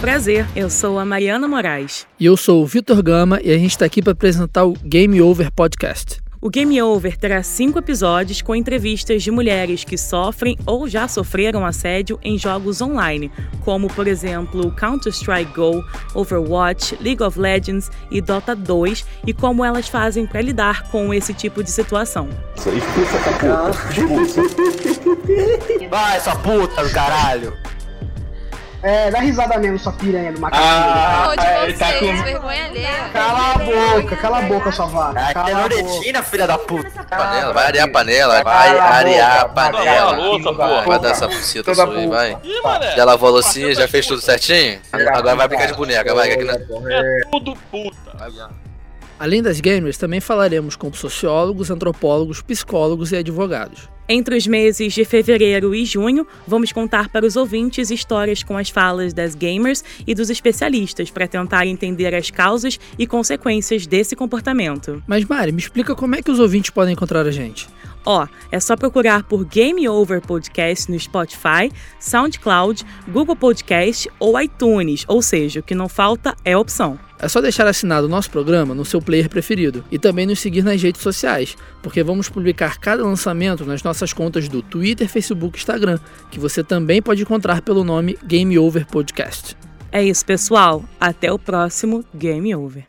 prazer. Eu sou a Mariana Moraes. E eu sou o Vitor Gama e a gente está aqui para apresentar o Game Over Podcast. O Game Over terá cinco episódios com entrevistas de mulheres que sofrem ou já sofreram assédio em jogos online, como, por exemplo, Counter-Strike Go, Overwatch, League of Legends e Dota 2, e como elas fazem para lidar com esse tipo de situação. Expulsa essa puta. Expulsa. Vai, essa puta do caralho. É, dá risada mesmo, sua piranha do macaco. Ah, de é, vocês, tá com- vergonha alheia. Cala a boca, cala a boca, sua vaca. Ah, Cala a boca. terroretina, filha da puta. Panela, vai arear a panela, vai Cala arear a vai panela. louça. Vai dar essa buceta sua aí, vai. Já lavou a loucinha, já fez tudo certinho? Agora vai brincar de boneca, vai. que aqui na- É tudo puta. Além das gamers, também falaremos com sociólogos, antropólogos, psicólogos e advogados. Entre os meses de fevereiro e junho, vamos contar para os ouvintes histórias com as falas das gamers e dos especialistas para tentar entender as causas e consequências desse comportamento. Mas Mari, me explica como é que os ouvintes podem encontrar a gente. Ó, é só procurar por Game Over Podcast no Spotify, SoundCloud, Google Podcast ou iTunes, ou seja, o que não falta é opção. É só deixar assinado o nosso programa no seu player preferido e também nos seguir nas redes sociais, porque vamos publicar cada lançamento nas nossas contas do Twitter, Facebook e Instagram, que você também pode encontrar pelo nome Game Over Podcast. É isso, pessoal. Até o próximo Game Over.